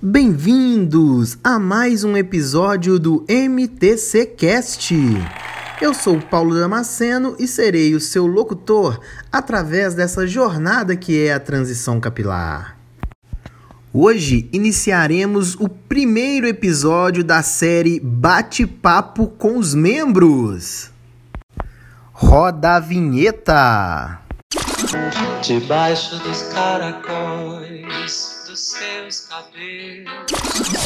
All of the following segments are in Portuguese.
Bem-vindos a mais um episódio do MTC Cast. Eu sou Paulo Damasceno e serei o seu locutor através dessa jornada que é a transição capilar. Hoje iniciaremos o primeiro episódio da série Bate-Papo com os Membros. Roda a vinheta! Debaixo dos caracóis dos seus cabelos.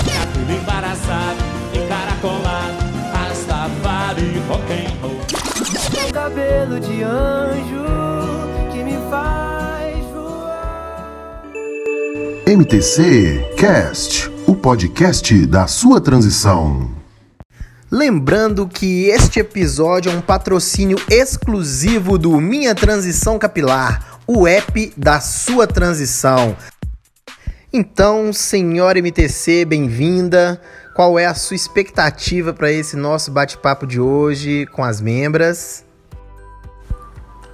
Cabelo embaraçado, encaracolado, rastafari, rock and roll. cabelo de anjo que me faz voar. MTC Cast, o podcast da sua transição. Lembrando que este episódio é um patrocínio exclusivo do Minha Transição Capilar, o app da sua transição. Então, senhora MTC, bem-vinda. Qual é a sua expectativa para esse nosso bate-papo de hoje com as membras?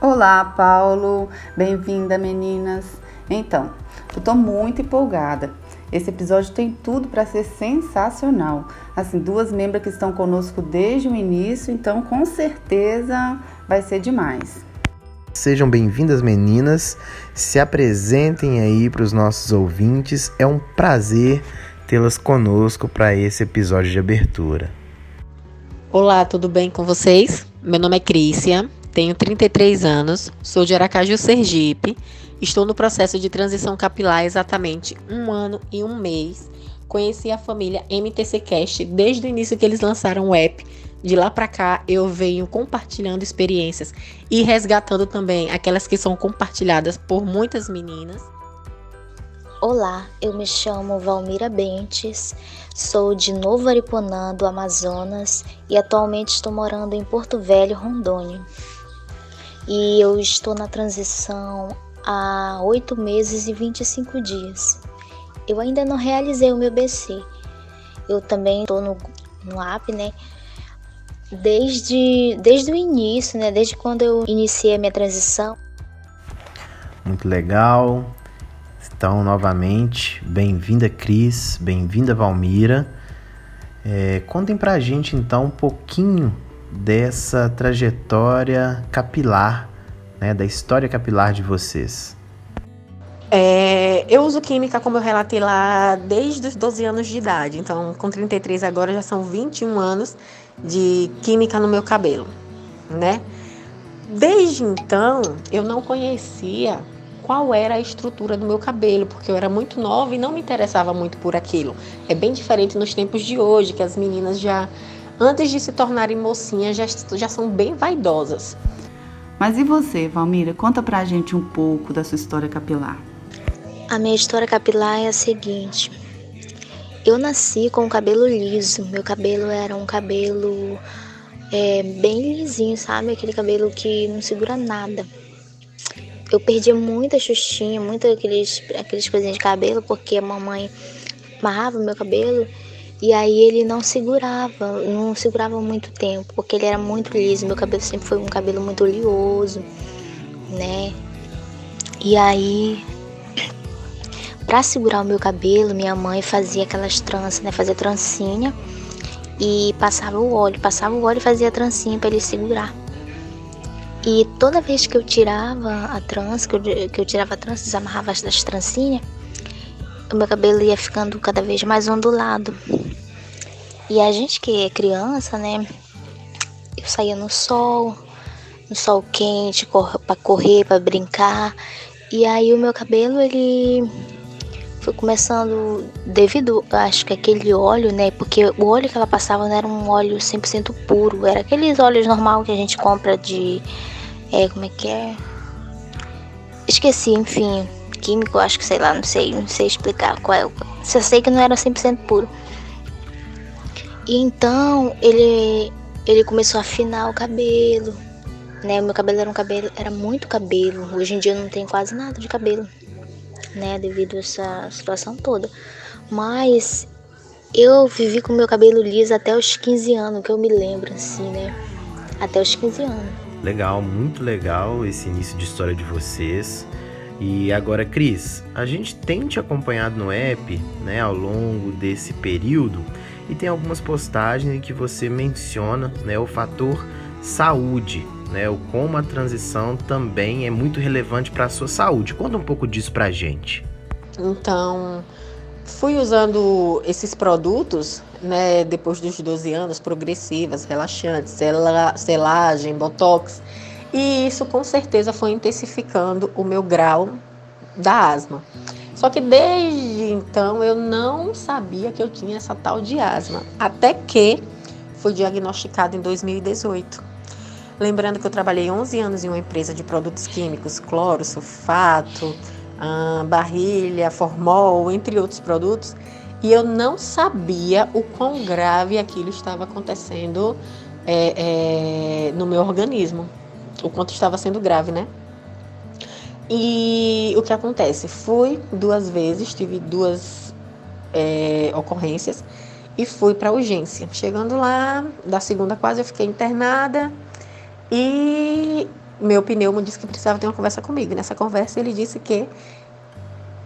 Olá, Paulo. Bem-vinda, meninas. Então, eu tô muito empolgada. Esse episódio tem tudo para ser sensacional. Assim, duas membros que estão conosco desde o início, então com certeza vai ser demais. Sejam bem-vindas, meninas. Se apresentem aí para os nossos ouvintes. É um prazer tê-las conosco para esse episódio de abertura. Olá, tudo bem com vocês? Meu nome é Crícia, tenho 33 anos, sou de Aracaju, Sergipe. Estou no processo de transição capilar exatamente um ano e um mês. Conheci a família MTC Cast desde o início que eles lançaram o app. De lá para cá eu venho compartilhando experiências e resgatando também aquelas que são compartilhadas por muitas meninas. Olá, eu me chamo Valmira Bentes, sou de Novo Ariponã, do Amazonas, e atualmente estou morando em Porto Velho, Rondônia. E eu estou na transição há 8 meses e 25 dias. Eu ainda não realizei o meu BC. Eu também estou no, no app, né? Desde, desde o início, né? Desde quando eu iniciei a minha transição. Muito legal. Então, novamente, bem-vinda, Cris, bem-vinda, Valmira. É, contem pra gente, então, um pouquinho dessa trajetória capilar, né, da história capilar de vocês. É, eu uso química, como eu relatei lá, desde os 12 anos de idade. Então, com 33 agora já são 21 anos de química no meu cabelo, né? Desde então, eu não conhecia qual era a estrutura do meu cabelo, porque eu era muito nova e não me interessava muito por aquilo. É bem diferente nos tempos de hoje, que as meninas já, antes de se tornarem mocinhas, já, já são bem vaidosas. Mas e você, Valmira? Conta pra gente um pouco da sua história capilar. A minha história capilar é a seguinte. Eu nasci com o cabelo liso. Meu cabelo era um cabelo é, bem lisinho, sabe? Aquele cabelo que não segura nada. Eu perdia muita xuxinha, muito aqueles, aqueles coisinhas de cabelo, porque a mamãe amarrava meu cabelo e aí ele não segurava, não segurava muito tempo, porque ele era muito liso. Meu cabelo sempre foi um cabelo muito oleoso, né? E aí para segurar o meu cabelo, minha mãe fazia aquelas tranças, né? Fazia trancinha e passava o óleo, passava o óleo e fazia a trancinha para ele segurar. E toda vez que eu tirava a trança, que eu, que eu tirava a trança, desamarrava as trancinhas, o meu cabelo ia ficando cada vez mais ondulado. E a gente que é criança, né? Eu saía no sol, no sol quente, para correr, para brincar. E aí o meu cabelo, ele começando devido, acho que aquele óleo, né? Porque o óleo que ela passava não era um óleo 100% puro, era aqueles óleos normal que a gente compra de é, como é que é? Esqueci, enfim, químico, acho que sei lá, não sei, não sei explicar qual é. Só sei que não era 100% puro. E então, ele ele começou a afinar o cabelo, né? O meu cabelo era um cabelo, era muito cabelo. Hoje em dia eu não tenho quase nada de cabelo né, devido a essa situação toda. Mas eu vivi com meu cabelo liso até os 15 anos, que eu me lembro, assim, né? Até os 15 anos. Legal, muito legal esse início de história de vocês. E agora, Cris, a gente tem te acompanhado no app, né, ao longo desse período e tem algumas postagens em que você menciona, né, o fator saúde, né, o como a transição também é muito relevante para a sua saúde. Conta um pouco disso pra gente. Então, fui usando esses produtos, né, depois dos 12 anos, progressivas, relaxantes, sela- selagem, botox, e isso com certeza foi intensificando o meu grau da asma. Só que desde então eu não sabia que eu tinha essa tal de asma, até que fui diagnosticada em 2018. Lembrando que eu trabalhei 11 anos em uma empresa de produtos químicos, cloro, sulfato, ah, barrilha, formol, entre outros produtos, e eu não sabia o quão grave aquilo estava acontecendo é, é, no meu organismo, o quanto estava sendo grave, né? E o que acontece? Fui duas vezes, tive duas é, ocorrências e fui para urgência. Chegando lá, da segunda quase eu fiquei internada e meu pneumo disse que precisava ter uma conversa comigo. Nessa conversa ele disse que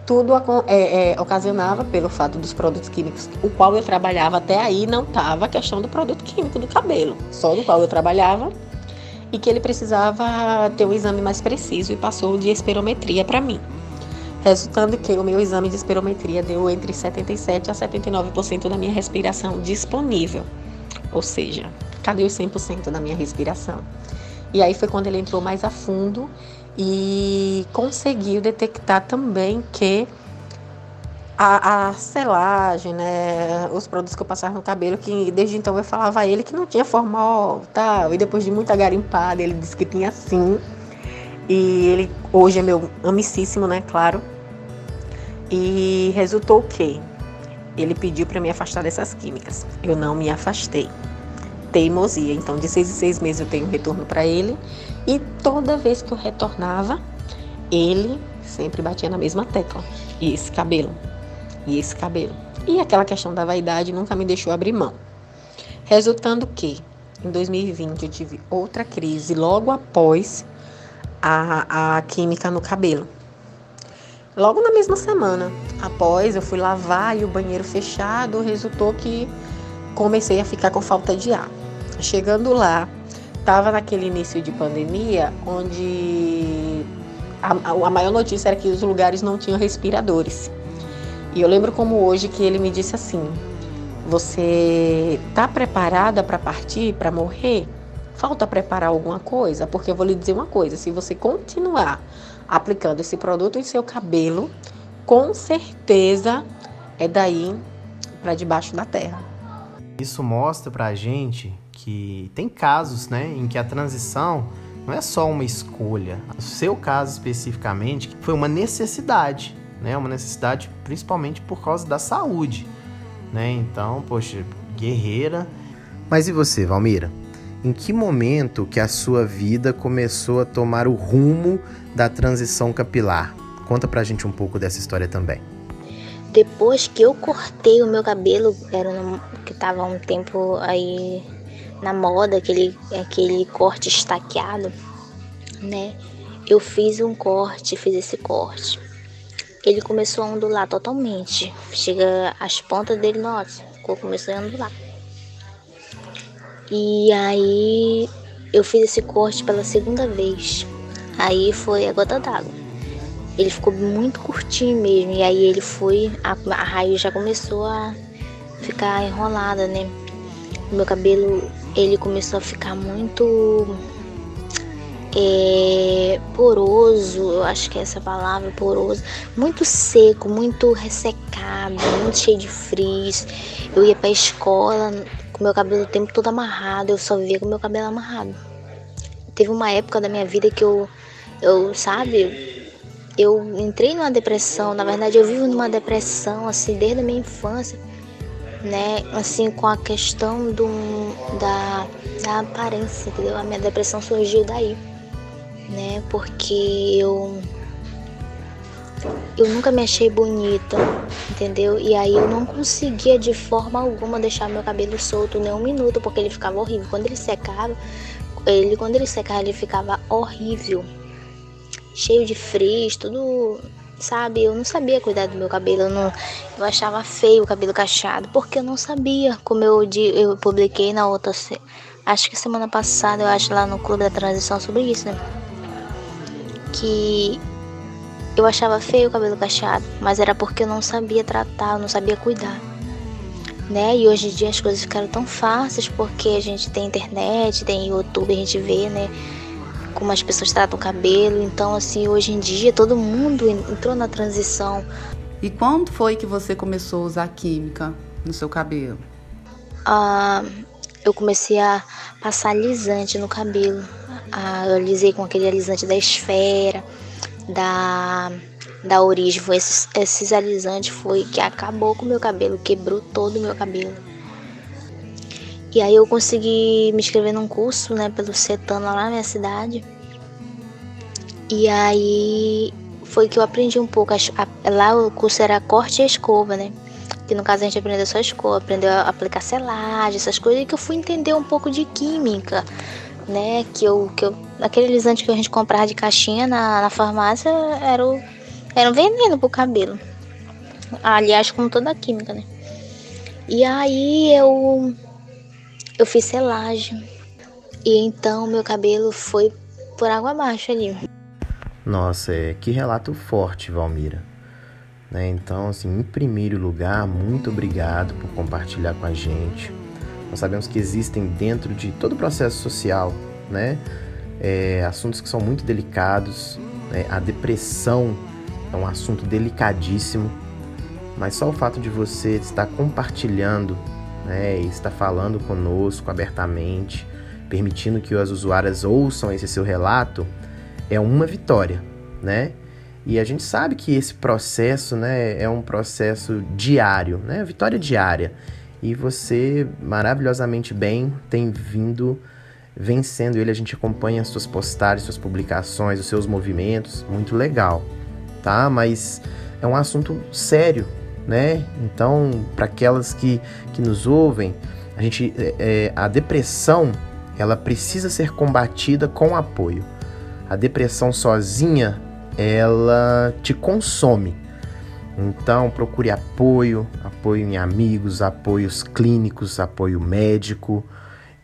tudo é, é, ocasionava pelo fato dos produtos químicos, o qual eu trabalhava até aí não estava a questão do produto químico do cabelo, só do qual eu trabalhava e que ele precisava ter um exame mais preciso e passou de espirometria para mim. Resultando que o meu exame de espirometria deu entre 77 a 79% da minha respiração disponível. Ou seja, cadê os 100% da minha respiração? E aí foi quando ele entrou mais a fundo e conseguiu detectar também que a, a selagem, né, os produtos que eu passava no cabelo, que desde então eu falava a ele que não tinha formol, tal, e depois de muita garimpada ele disse que tinha sim. E ele hoje é meu amicíssimo, né, claro. E resultou o quê? Ele pediu para me afastar dessas químicas. Eu não me afastei. Teimosia. Então, de seis em seis meses eu tenho um retorno para ele. E toda vez que eu retornava, ele sempre batia na mesma tecla. E esse cabelo. E esse cabelo. E aquela questão da vaidade nunca me deixou abrir mão. Resultando que, em 2020, eu tive outra crise logo após a, a química no cabelo. Logo na mesma semana, após eu fui lavar e o banheiro fechado, resultou que comecei a ficar com falta de ar. Chegando lá, estava naquele início de pandemia, onde a, a maior notícia era que os lugares não tinham respiradores. E eu lembro como hoje que ele me disse assim: Você está preparada para partir, para morrer? Falta preparar alguma coisa? Porque eu vou lhe dizer uma coisa: se você continuar aplicando esse produto em seu cabelo, com certeza é daí para debaixo da terra. Isso mostra pra gente que tem casos, né, em que a transição não é só uma escolha. No seu caso especificamente, foi uma necessidade, né, uma necessidade principalmente por causa da saúde, né? Então, poxa, guerreira. Mas e você, Valmira? Em que momento que a sua vida começou a tomar o rumo da transição capilar? Conta pra gente um pouco dessa história também. Depois que eu cortei o meu cabelo, era no- que tava um tempo aí na moda, aquele, aquele corte estaqueado, né? Eu fiz um corte, fiz esse corte. Ele começou a ondular totalmente. Chega as pontas dele, nossa, começou a ondular. E aí eu fiz esse corte pela segunda vez. Aí foi a gota d'água. Ele ficou muito curtinho mesmo. E aí ele foi. A, a raiz já começou a ficar enrolada, né? O meu cabelo ele começou a ficar muito é, poroso, eu acho que é essa palavra, poroso, muito seco, muito ressecado, muito cheio de frizz. Eu ia pra escola meu cabelo o tempo todo amarrado, eu só via com meu cabelo amarrado. Teve uma época da minha vida que eu, eu sabe, eu entrei numa depressão, na verdade eu vivo numa depressão, assim, desde a minha infância, né, assim, com a questão do, da, da aparência, entendeu? A minha depressão surgiu daí, né, porque eu, eu nunca me achei bonita, entendeu? E aí eu não conseguia de forma alguma deixar meu cabelo solto nem um minuto, porque ele ficava horrível. Quando ele secava, ele quando ele secava, ele ficava horrível. cheio de frizz, tudo, sabe? Eu não sabia cuidar do meu cabelo, eu, não, eu achava feio o cabelo cacheado, porque eu não sabia, como eu, eu publiquei na outra, acho que semana passada, eu acho lá no Clube da Transição sobre isso, né? Que eu achava feio o cabelo cacheado, mas era porque eu não sabia tratar, eu não sabia cuidar. Né? E hoje em dia as coisas ficaram tão fáceis porque a gente tem internet, tem YouTube, a gente vê, né? Como as pessoas tratam o cabelo. Então, assim, hoje em dia todo mundo entrou na transição. E quando foi que você começou a usar química no seu cabelo? Ah, eu comecei a passar alisante no cabelo. Ah, eu alisei com aquele alisante da esfera da, da origem. Foi esses, esses alisantes foi que acabou com o meu cabelo, quebrou todo o meu cabelo. E aí eu consegui me inscrever num curso, né, pelo Cetano lá na minha cidade. E aí foi que eu aprendi um pouco. Lá o curso era corte e escova, né? Que no caso a gente aprendeu só escova, aprendeu a aplicar selagem, essas coisas, e que eu fui entender um pouco de química, né? Que eu, que eu, aquele alisante que a gente comprava de caixinha na, na farmácia era, o, era um veneno pro cabelo. Aliás, como toda a química, né? E aí eu, eu fiz selagem. E então meu cabelo foi por água abaixo ali. Nossa, é, que relato forte, Valmira. Né? Então, assim, em primeiro lugar, muito obrigado por compartilhar com a gente nós sabemos que existem dentro de todo o processo social, né? É, assuntos que são muito delicados. Né? A depressão é um assunto delicadíssimo, mas só o fato de você estar compartilhando né, e estar falando conosco abertamente, permitindo que as usuárias ouçam esse seu relato, é uma vitória, né? E a gente sabe que esse processo né, é um processo diário, né? Vitória diária. E você, maravilhosamente bem, tem vindo vencendo ele. A gente acompanha as suas postagens, suas publicações, os seus movimentos. Muito legal, tá? Mas é um assunto sério, né? Então, para aquelas que, que nos ouvem, a gente, é, é, a depressão, ela precisa ser combatida com apoio. A depressão sozinha, ela te consome. Então, procure apoio, apoio em amigos, apoios clínicos, apoio médico.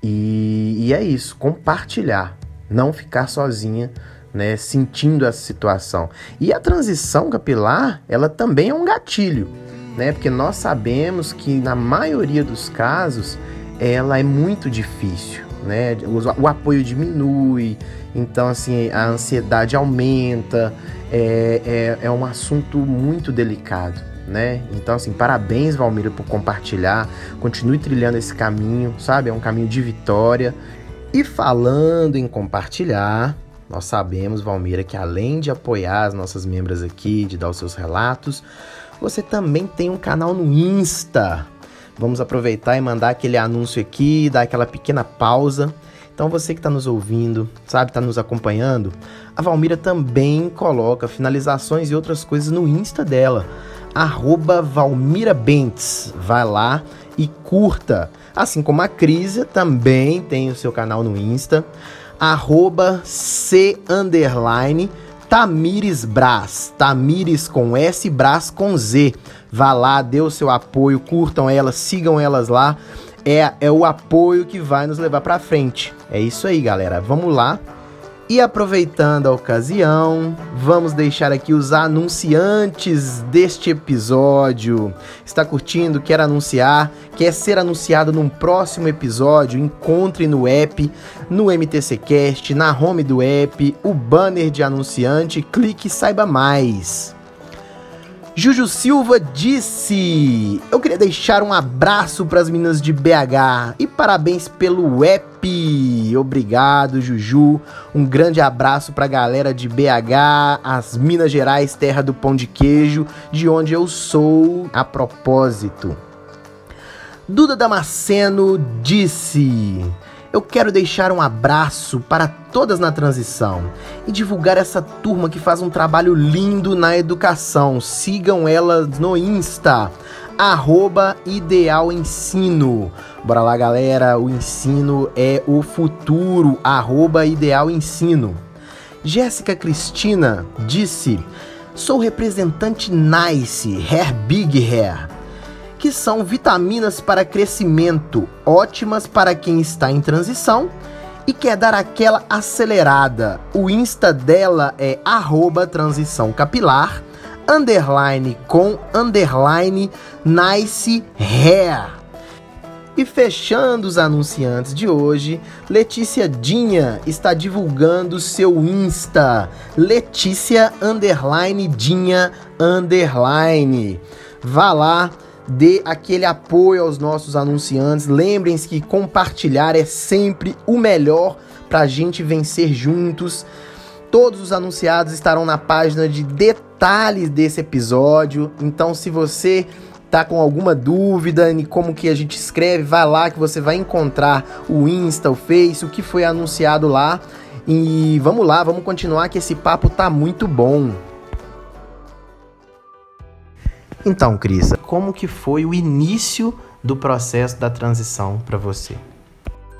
E, e é isso, compartilhar, não ficar sozinha, né, sentindo essa situação. E a transição capilar, ela também é um gatilho, né? Porque nós sabemos que na maioria dos casos ela é muito difícil, né? O, o apoio diminui, então assim a ansiedade aumenta, é, é, é um assunto muito delicado. Né? Então, assim, parabéns, Valmira, por compartilhar. Continue trilhando esse caminho, sabe? É um caminho de vitória. E falando em compartilhar, nós sabemos, Valmira, que além de apoiar as nossas membros aqui, de dar os seus relatos, você também tem um canal no Insta. Vamos aproveitar e mandar aquele anúncio aqui, dar aquela pequena pausa então você que está nos ouvindo, sabe, está nos acompanhando, a Valmira também coloca finalizações e outras coisas no Insta dela, arroba Valmira Bentes. Vai lá e curta. Assim como a Crisia também tem o seu canal no Insta, arroba C underline Tamires Brás, Tamires com S, Brás com Z. Vá lá, dê o seu apoio, curtam elas, sigam elas lá é, é o apoio que vai nos levar para frente. É isso aí, galera. Vamos lá. E aproveitando a ocasião, vamos deixar aqui os anunciantes deste episódio. Está curtindo? Quer anunciar? Quer ser anunciado num próximo episódio? Encontre no app, no MTCcast, na home do app, o banner de anunciante, clique e saiba mais. Juju Silva disse: Eu queria deixar um abraço para as meninas de BH e parabéns pelo app. Obrigado, Juju. Um grande abraço para a galera de BH, as Minas Gerais, terra do pão de queijo, de onde eu sou a propósito. Duda Damasceno disse: eu quero deixar um abraço para todas na transição e divulgar essa turma que faz um trabalho lindo na educação. Sigam elas no Insta, arroba. Bora lá, galera, o ensino é o futuro, arroba. Jéssica Cristina disse: Sou representante Nice Hair Big Hair, que são vitaminas para crescimento, ótimas para quem está em transição e quer dar aquela acelerada. O Insta dela é arroba transição capilar, underline com underline nice hair. E fechando os anunciantes de hoje, Letícia Dinha está divulgando seu Insta, Letícia underline Dinha underline. Vá lá, dê aquele apoio aos nossos anunciantes. Lembrem-se que compartilhar é sempre o melhor para a gente vencer juntos. Todos os anunciados estarão na página de detalhes desse episódio. Então, se você tá com alguma dúvida em como que a gente escreve, vai lá que você vai encontrar o Insta, o Face, o que foi anunciado lá. E vamos lá, vamos continuar que esse papo tá muito bom. Então, Cris, como que foi o início do processo da transição para você?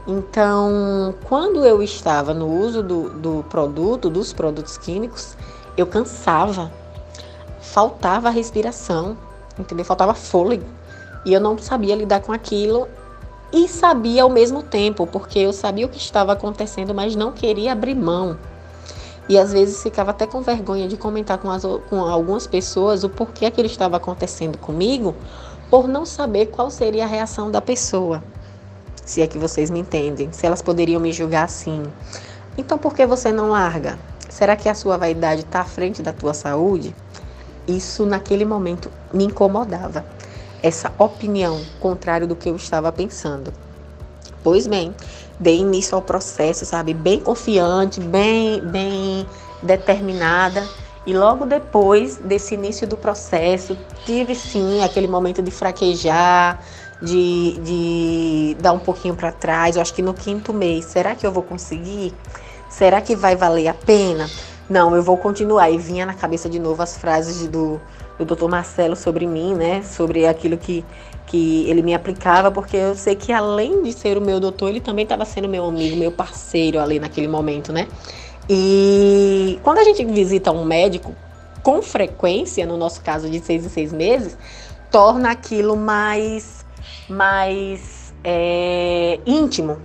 Então, quando eu estava no uso do, do produto, dos produtos químicos, eu cansava, faltava respiração, entendeu? Faltava fôlego. E eu não sabia lidar com aquilo e sabia ao mesmo tempo, porque eu sabia o que estava acontecendo, mas não queria abrir mão. E às vezes ficava até com vergonha de comentar com, as, com algumas pessoas o porquê aquilo estava acontecendo comigo, por não saber qual seria a reação da pessoa. Se é que vocês me entendem, se elas poderiam me julgar assim. Então por que você não larga? Será que a sua vaidade está à frente da tua saúde? Isso naquele momento me incomodava. Essa opinião contrária do que eu estava pensando. Pois bem, dei início ao processo, sabe, bem confiante, bem, bem determinada. E logo depois desse início do processo, tive sim aquele momento de fraquejar, de, de dar um pouquinho para trás. Eu acho que no quinto mês, será que eu vou conseguir? Será que vai valer a pena? Não, eu vou continuar. E vinha na cabeça de novo as frases do, do Dr. Marcelo sobre mim, né? Sobre aquilo que que ele me aplicava, porque eu sei que além de ser o meu doutor, ele também estava sendo meu amigo, meu parceiro ali naquele momento, né? E quando a gente visita um médico com frequência, no nosso caso de seis em seis meses, torna aquilo mais, mais é, íntimo,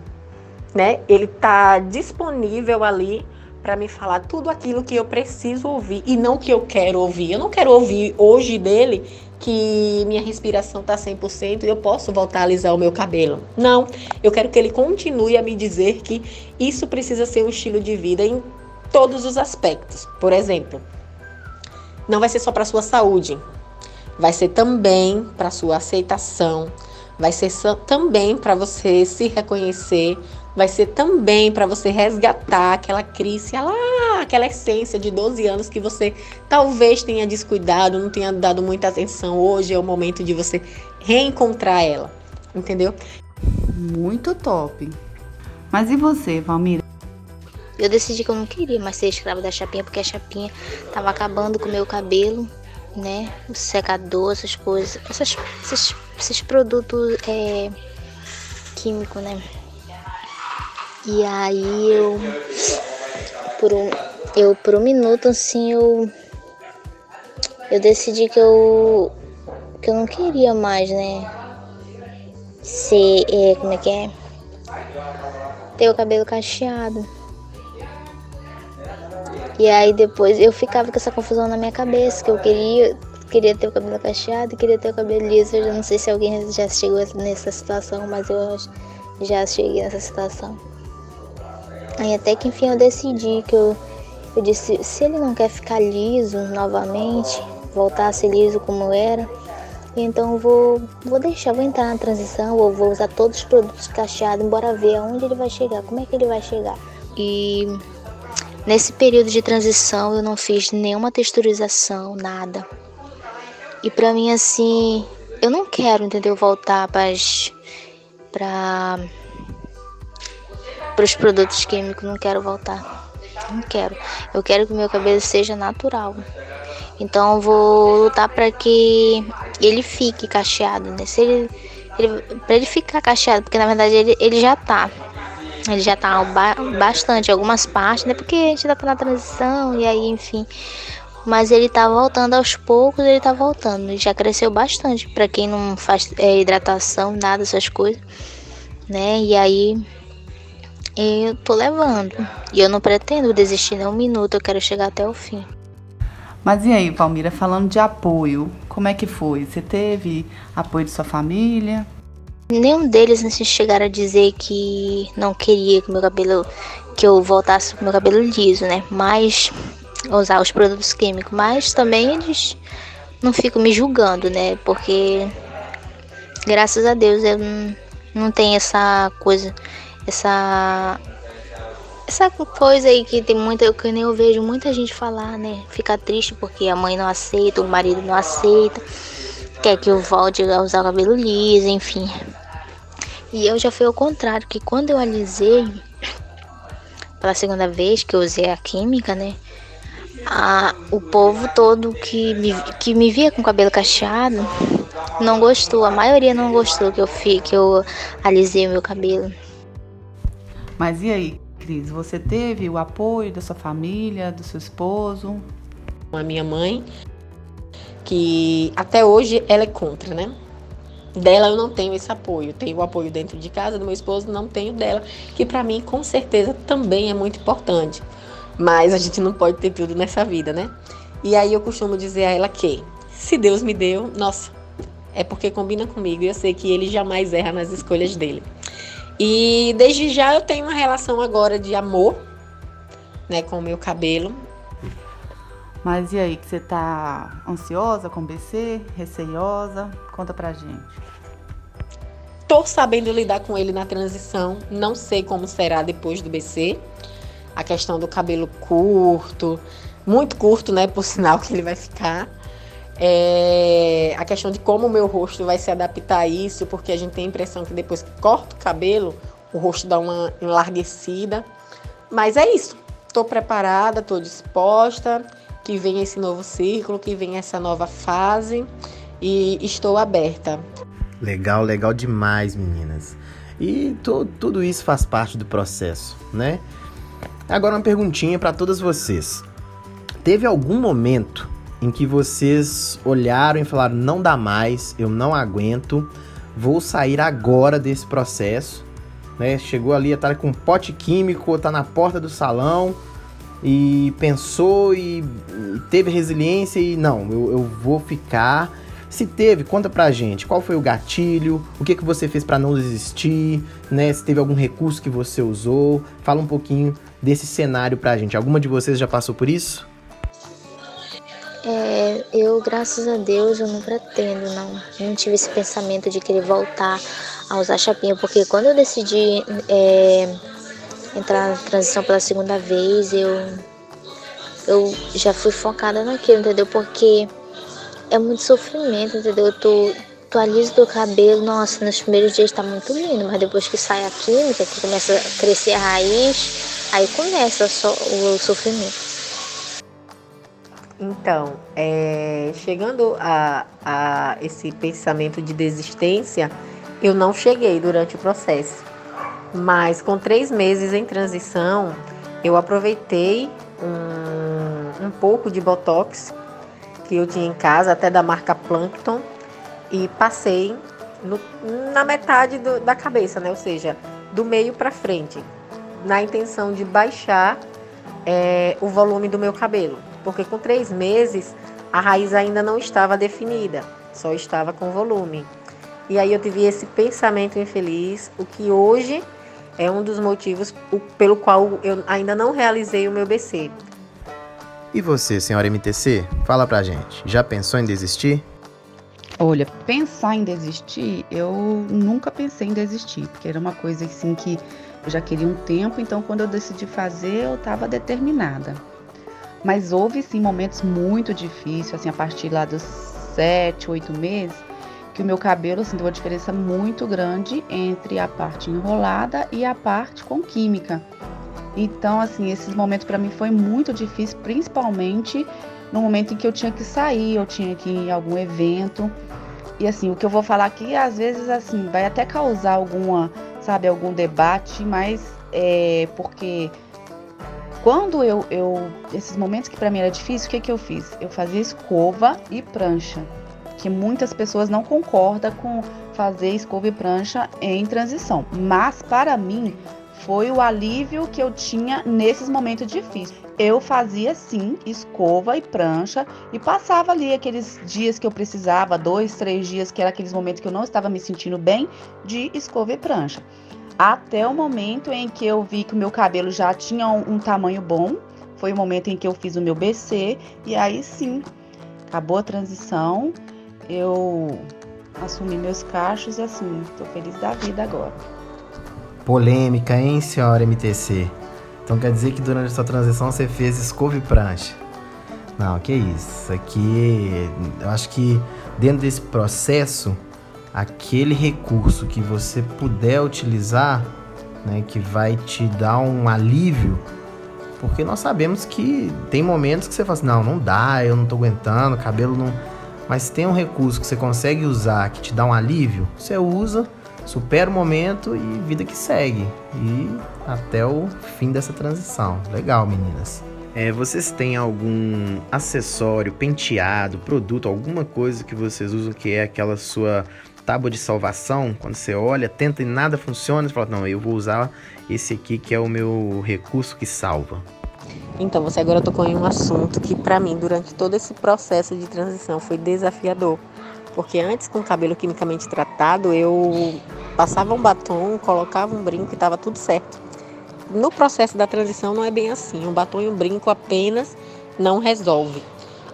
né? Ele está disponível ali para me falar tudo aquilo que eu preciso ouvir e não que eu quero ouvir. Eu não quero ouvir hoje dele que minha respiração está 100% e eu posso voltar a alisar o meu cabelo. Não, eu quero que ele continue a me dizer que isso precisa ser um estilo de vida em todos os aspectos. Por exemplo, não vai ser só para sua saúde, vai ser também para sua aceitação, vai ser também para você se reconhecer, vai ser também para você resgatar aquela crise lá, aquela essência de 12 anos que você talvez tenha descuidado, não tenha dado muita atenção. Hoje é o momento de você reencontrar ela, entendeu? Muito top. Mas e você, Valmira? Eu decidi que eu não queria mais ser escrava da chapinha, porque a chapinha tava acabando com o meu cabelo, né? O secador, essas coisas, essas, esses, esses produtos é, químicos, né? E aí eu por um, eu por um minuto assim eu eu decidi que eu que eu não queria mais, né? Ser é, como é que é? Ter o cabelo cacheado. E aí depois eu ficava com essa confusão na minha cabeça, que eu queria queria ter o cabelo cacheado queria ter o cabelo liso. Eu não sei se alguém já chegou nessa situação, mas eu já cheguei nessa situação. Aí até que enfim eu decidi que eu, eu disse, se ele não quer ficar liso novamente, voltar a ser liso como era, então vou, vou deixar, vou entrar na transição, ou vou usar todos os produtos cacheados, embora ver aonde ele vai chegar, como é que ele vai chegar. E nesse período de transição eu não fiz nenhuma texturização, nada. E pra mim assim, eu não quero, entendeu, voltar para para para os produtos químicos, não quero voltar. Não quero. Eu quero que meu cabelo seja natural. Então vou lutar para que ele fique cacheado, né? Se ele, ele para ele ficar cacheado, porque na verdade ele, ele já tá. Ele já tá ba bastante, algumas partes, né? Porque a gente tá na transição e aí, enfim. Mas ele tá voltando aos poucos, ele tá voltando. Ele já cresceu bastante para quem não faz é, hidratação, nada dessas coisas, né? E aí eu tô levando. E eu não pretendo desistir nem um minuto, eu quero chegar até o fim. Mas e aí, Palmira, falando de apoio, como é que foi? Você teve apoio de sua família? Nenhum deles assim, chegaram a dizer que não queria que meu cabelo que eu voltasse com meu cabelo liso, né? Mas usar os produtos químicos, mas também eles não ficam me julgando, né? Porque graças a Deus eu não, não tenho essa coisa, essa essa coisa aí que tem muita, que nem eu vejo muita gente falar, né? Ficar triste porque a mãe não aceita, o marido não aceita, quer que eu volte a usar o cabelo liso, enfim. E eu já fui ao contrário, que quando eu alisei pela segunda vez que eu usei a química, né? A, o povo todo que me, que me via com cabelo cacheado não gostou, a maioria não gostou que eu, fi, que eu alisei meu cabelo. Mas e aí, Cris, você teve o apoio da sua família, do seu esposo? A minha mãe, que até hoje ela é contra, né? Dela eu não tenho esse apoio. Tenho o apoio dentro de casa do meu esposo, não tenho dela, que para mim com certeza também é muito importante. Mas a gente não pode ter tudo nessa vida, né? E aí eu costumo dizer a ela que se Deus me deu, nossa, é porque combina comigo e eu sei que ele jamais erra nas escolhas dele. E desde já eu tenho uma relação agora de amor, né, com o meu cabelo. Mas e aí, que você tá ansiosa com o BC, receiosa? Conta pra gente. Tô sabendo lidar com ele na transição, não sei como será depois do BC. A questão do cabelo curto, muito curto, né, por sinal que ele vai ficar. É, a questão de como o meu rosto vai se adaptar a isso, porque a gente tem a impressão que depois que corta o cabelo, o rosto dá uma enlarguecida. Mas é isso. Estou preparada, estou disposta. Que venha esse novo ciclo, que venha essa nova fase e estou aberta. Legal, legal demais, meninas. E tudo isso faz parte do processo, né? Agora uma perguntinha para todas vocês. Teve algum momento em que vocês olharam e falaram: não dá mais, eu não aguento, vou sair agora desse processo. Né? Chegou ali, tá com um pote químico, tá na porta do salão e pensou e, teve resiliência e não, eu, eu, vou ficar. Se teve, conta pra gente qual foi o gatilho, o que, que você fez para não desistir, né? Se teve algum recurso que você usou, fala um pouquinho desse cenário pra gente. Alguma de vocês já passou por isso? É, eu, graças a Deus, eu não pretendo, não. Não tive esse pensamento de querer voltar a usar chapinha, porque quando eu decidi é, entrar na transição pela segunda vez, eu, eu já fui focada naquilo, entendeu? Porque é muito sofrimento, entendeu? Eu tô, tô aliso do cabelo, nossa, nos primeiros dias tá muito lindo, mas depois que sai a química, que começa a crescer a raiz, aí começa o sofrimento. Então, é, chegando a, a esse pensamento de desistência, eu não cheguei durante o processo. Mas com três meses em transição, eu aproveitei um, um pouco de Botox que eu tinha em casa, até da marca Plankton, e passei no, na metade do, da cabeça, né? Ou seja, do meio para frente, na intenção de baixar é, o volume do meu cabelo porque com três meses a raiz ainda não estava definida, só estava com volume. E aí eu tive esse pensamento infeliz, o que hoje é um dos motivos pelo qual eu ainda não realizei o meu BC. E você, senhora MTC? Fala pra gente, já pensou em desistir? Olha, pensar em desistir, eu nunca pensei em desistir, porque era uma coisa assim que eu já queria um tempo, então quando eu decidi fazer, eu estava determinada. Mas houve sim momentos muito difíceis, assim, a partir lá dos sete, oito meses, que o meu cabelo assim, deu uma diferença muito grande entre a parte enrolada e a parte com química. Então, assim, esses momentos para mim foi muito difícil, principalmente no momento em que eu tinha que sair, eu tinha que ir em algum evento. E assim, o que eu vou falar aqui, às vezes, assim, vai até causar alguma, sabe, algum debate, mas é, porque quando eu, eu esses momentos que para mim era difícil, o que que eu fiz? Eu fazia escova e prancha, que muitas pessoas não concordam com fazer escova e prancha em transição, mas para mim foi o alívio que eu tinha nesses momentos difíceis. Eu fazia sim escova e prancha e passava ali aqueles dias que eu precisava, dois, três dias, que era aqueles momentos que eu não estava me sentindo bem, de escova e prancha até o momento em que eu vi que o meu cabelo já tinha um, um, tamanho bom. Foi o momento em que eu fiz o meu BC e aí sim, acabou a transição. Eu assumi meus cachos e assim, estou feliz da vida agora. Polêmica, hein, senhora MTC? Então quer dizer que durante a sua transição você fez escova e prancha? Não, que isso. Aqui, eu acho que dentro desse processo aquele recurso que você puder utilizar, né, que vai te dar um alívio, porque nós sabemos que tem momentos que você fala assim, não, não dá, eu não tô aguentando, cabelo não. Mas tem um recurso que você consegue usar que te dá um alívio, você usa, supera o momento e vida que segue. E até o fim dessa transição. Legal, meninas. É, vocês têm algum acessório, penteado, produto, alguma coisa que vocês usam que é aquela sua tábua de salvação, quando você olha, tenta e nada funciona, você fala, não, eu vou usar esse aqui que é o meu recurso que salva. Então, você agora tocou em um assunto que para mim, durante todo esse processo de transição, foi desafiador. Porque antes, com o cabelo quimicamente tratado, eu passava um batom, colocava um brinco e estava tudo certo. No processo da transição não é bem assim. Um batom e um brinco apenas não resolve.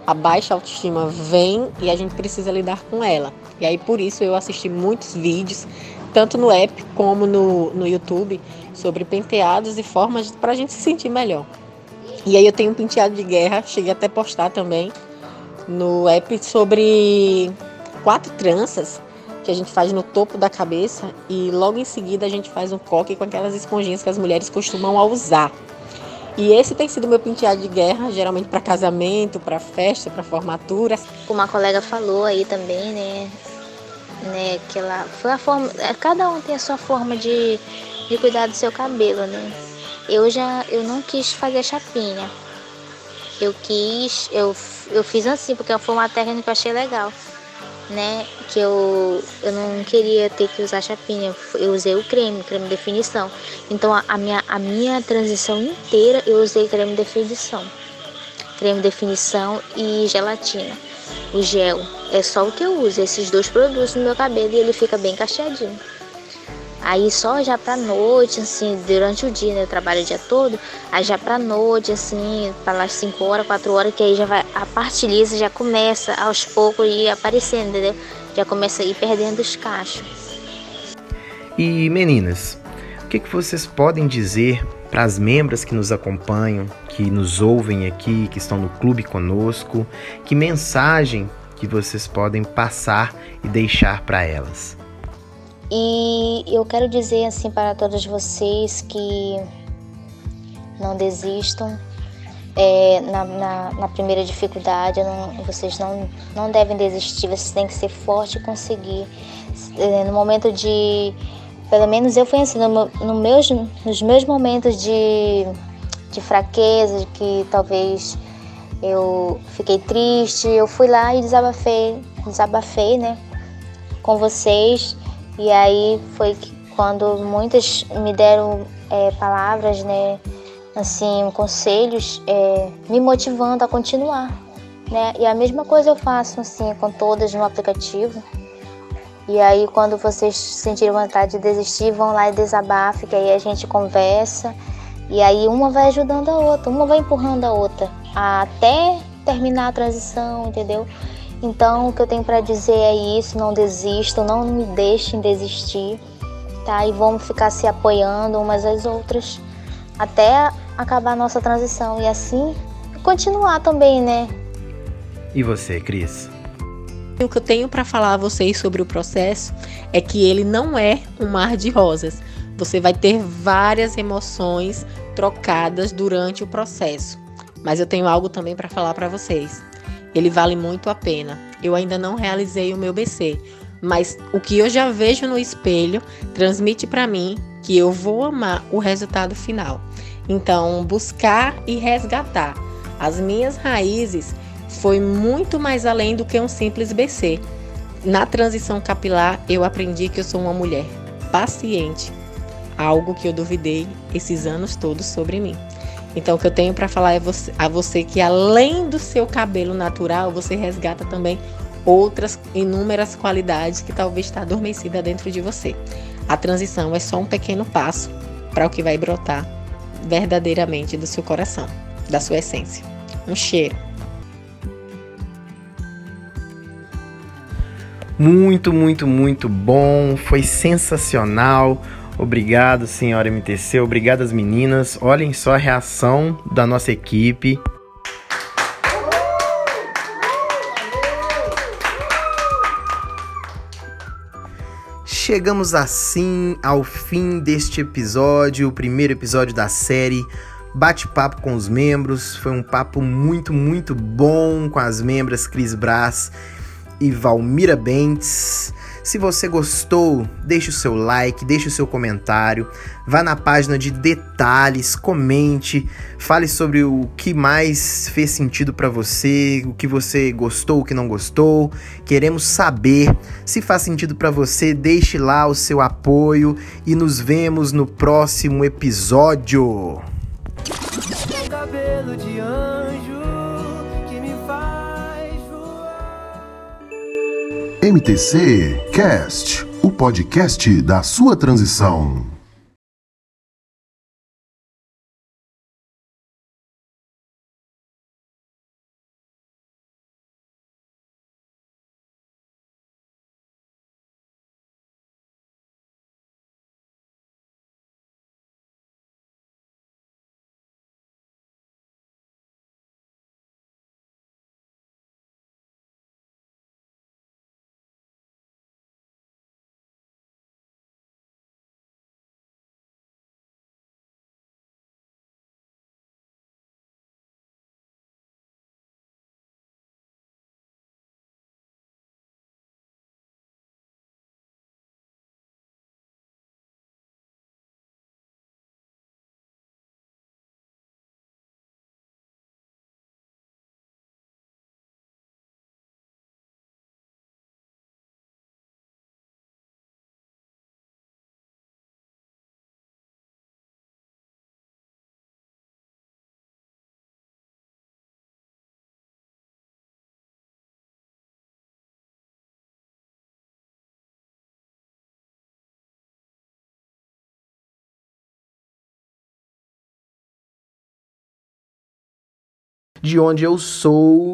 A baixa autoestima vem e a gente precisa lidar com ela. E aí por isso eu assisti muitos vídeos, tanto no app como no, no YouTube, sobre penteados e formas para a gente se sentir melhor. E aí eu tenho um penteado de guerra, cheguei até postar também no app sobre quatro tranças que a gente faz no topo da cabeça e logo em seguida a gente faz um coque com aquelas esponjinhas que as mulheres costumam usar. E esse tem sido meu penteado de guerra, geralmente para casamento, para festa, para formatura. Como a colega falou aí também, né? Né? Que ela foi a forma, é, cada um tem a sua forma de, de cuidar do seu cabelo, né? Eu já eu não quis fazer chapinha. Eu quis, eu, eu fiz assim, porque foi uma técnica que eu achei legal, né? Que eu, eu não queria ter que usar chapinha. Eu usei o creme, creme definição. Então a, a minha, a minha transição inteira eu usei creme definição. Creme definição e gelatina o gel. É só o que eu uso, esses dois produtos no meu cabelo e ele fica bem cacheadinho. Aí só já pra noite, assim, durante o dia, né? Eu trabalho o dia todo, aí já pra noite, assim, para lá 5 horas, 4 horas, que aí já vai, a parte lisa já começa aos poucos ir aparecendo, entendeu? Já começa a ir perdendo os cachos. E meninas, o que, que vocês podem dizer para as membros que nos acompanham, que nos ouvem aqui, que estão no clube conosco, que mensagem que vocês podem passar e deixar para elas? E eu quero dizer assim para todos vocês que não desistam. É, na, na, na, primeira dificuldade, não, vocês não, não devem desistir, vocês têm que ser forte e conseguir. É, no momento de pelo menos eu fui assim, no, no meus, nos meus momentos de, de fraqueza, de que talvez eu fiquei triste, eu fui lá e desabafei, desabafei, né, com vocês. E aí foi quando muitas me deram é, palavras, né, assim, conselhos, é, me motivando a continuar, né. E a mesma coisa eu faço assim com todas no aplicativo. E aí, quando vocês sentirem vontade de desistir, vão lá e desabafem, que aí a gente conversa. E aí, uma vai ajudando a outra, uma vai empurrando a outra, até terminar a transição, entendeu? Então, o que eu tenho para dizer é isso: não desistam, não me deixem desistir, tá? E vamos ficar se apoiando umas às outras até acabar a nossa transição e assim continuar também, né? E você, Cris? O que eu tenho para falar a vocês sobre o processo é que ele não é um mar de rosas. Você vai ter várias emoções trocadas durante o processo. Mas eu tenho algo também para falar para vocês. Ele vale muito a pena. Eu ainda não realizei o meu BC, mas o que eu já vejo no espelho transmite para mim que eu vou amar o resultado final. Então, buscar e resgatar as minhas raízes foi muito mais além do que um simples BC. Na transição capilar, eu aprendi que eu sou uma mulher paciente, algo que eu duvidei esses anos todos sobre mim. Então, o que eu tenho para falar é a você que além do seu cabelo natural, você resgata também outras inúmeras qualidades que talvez está adormecida dentro de você. A transição é só um pequeno passo para o que vai brotar verdadeiramente do seu coração, da sua essência. Um cheiro. Muito, muito, muito bom. Foi sensacional. Obrigado, senhora MTC. Obrigado às meninas. Olhem só a reação da nossa equipe. Chegamos assim ao fim deste episódio, o primeiro episódio da série Bate-papo com os membros. Foi um papo muito, muito bom com as membras Cris Brás e Valmira Bentes. Se você gostou, deixe o seu like, deixe o seu comentário, vá na página de detalhes, comente, fale sobre o que mais fez sentido para você, o que você gostou, o que não gostou. Queremos saber. Se faz sentido para você, deixe lá o seu apoio e nos vemos no próximo episódio. MTC Cast, o podcast da sua transição. De onde eu sou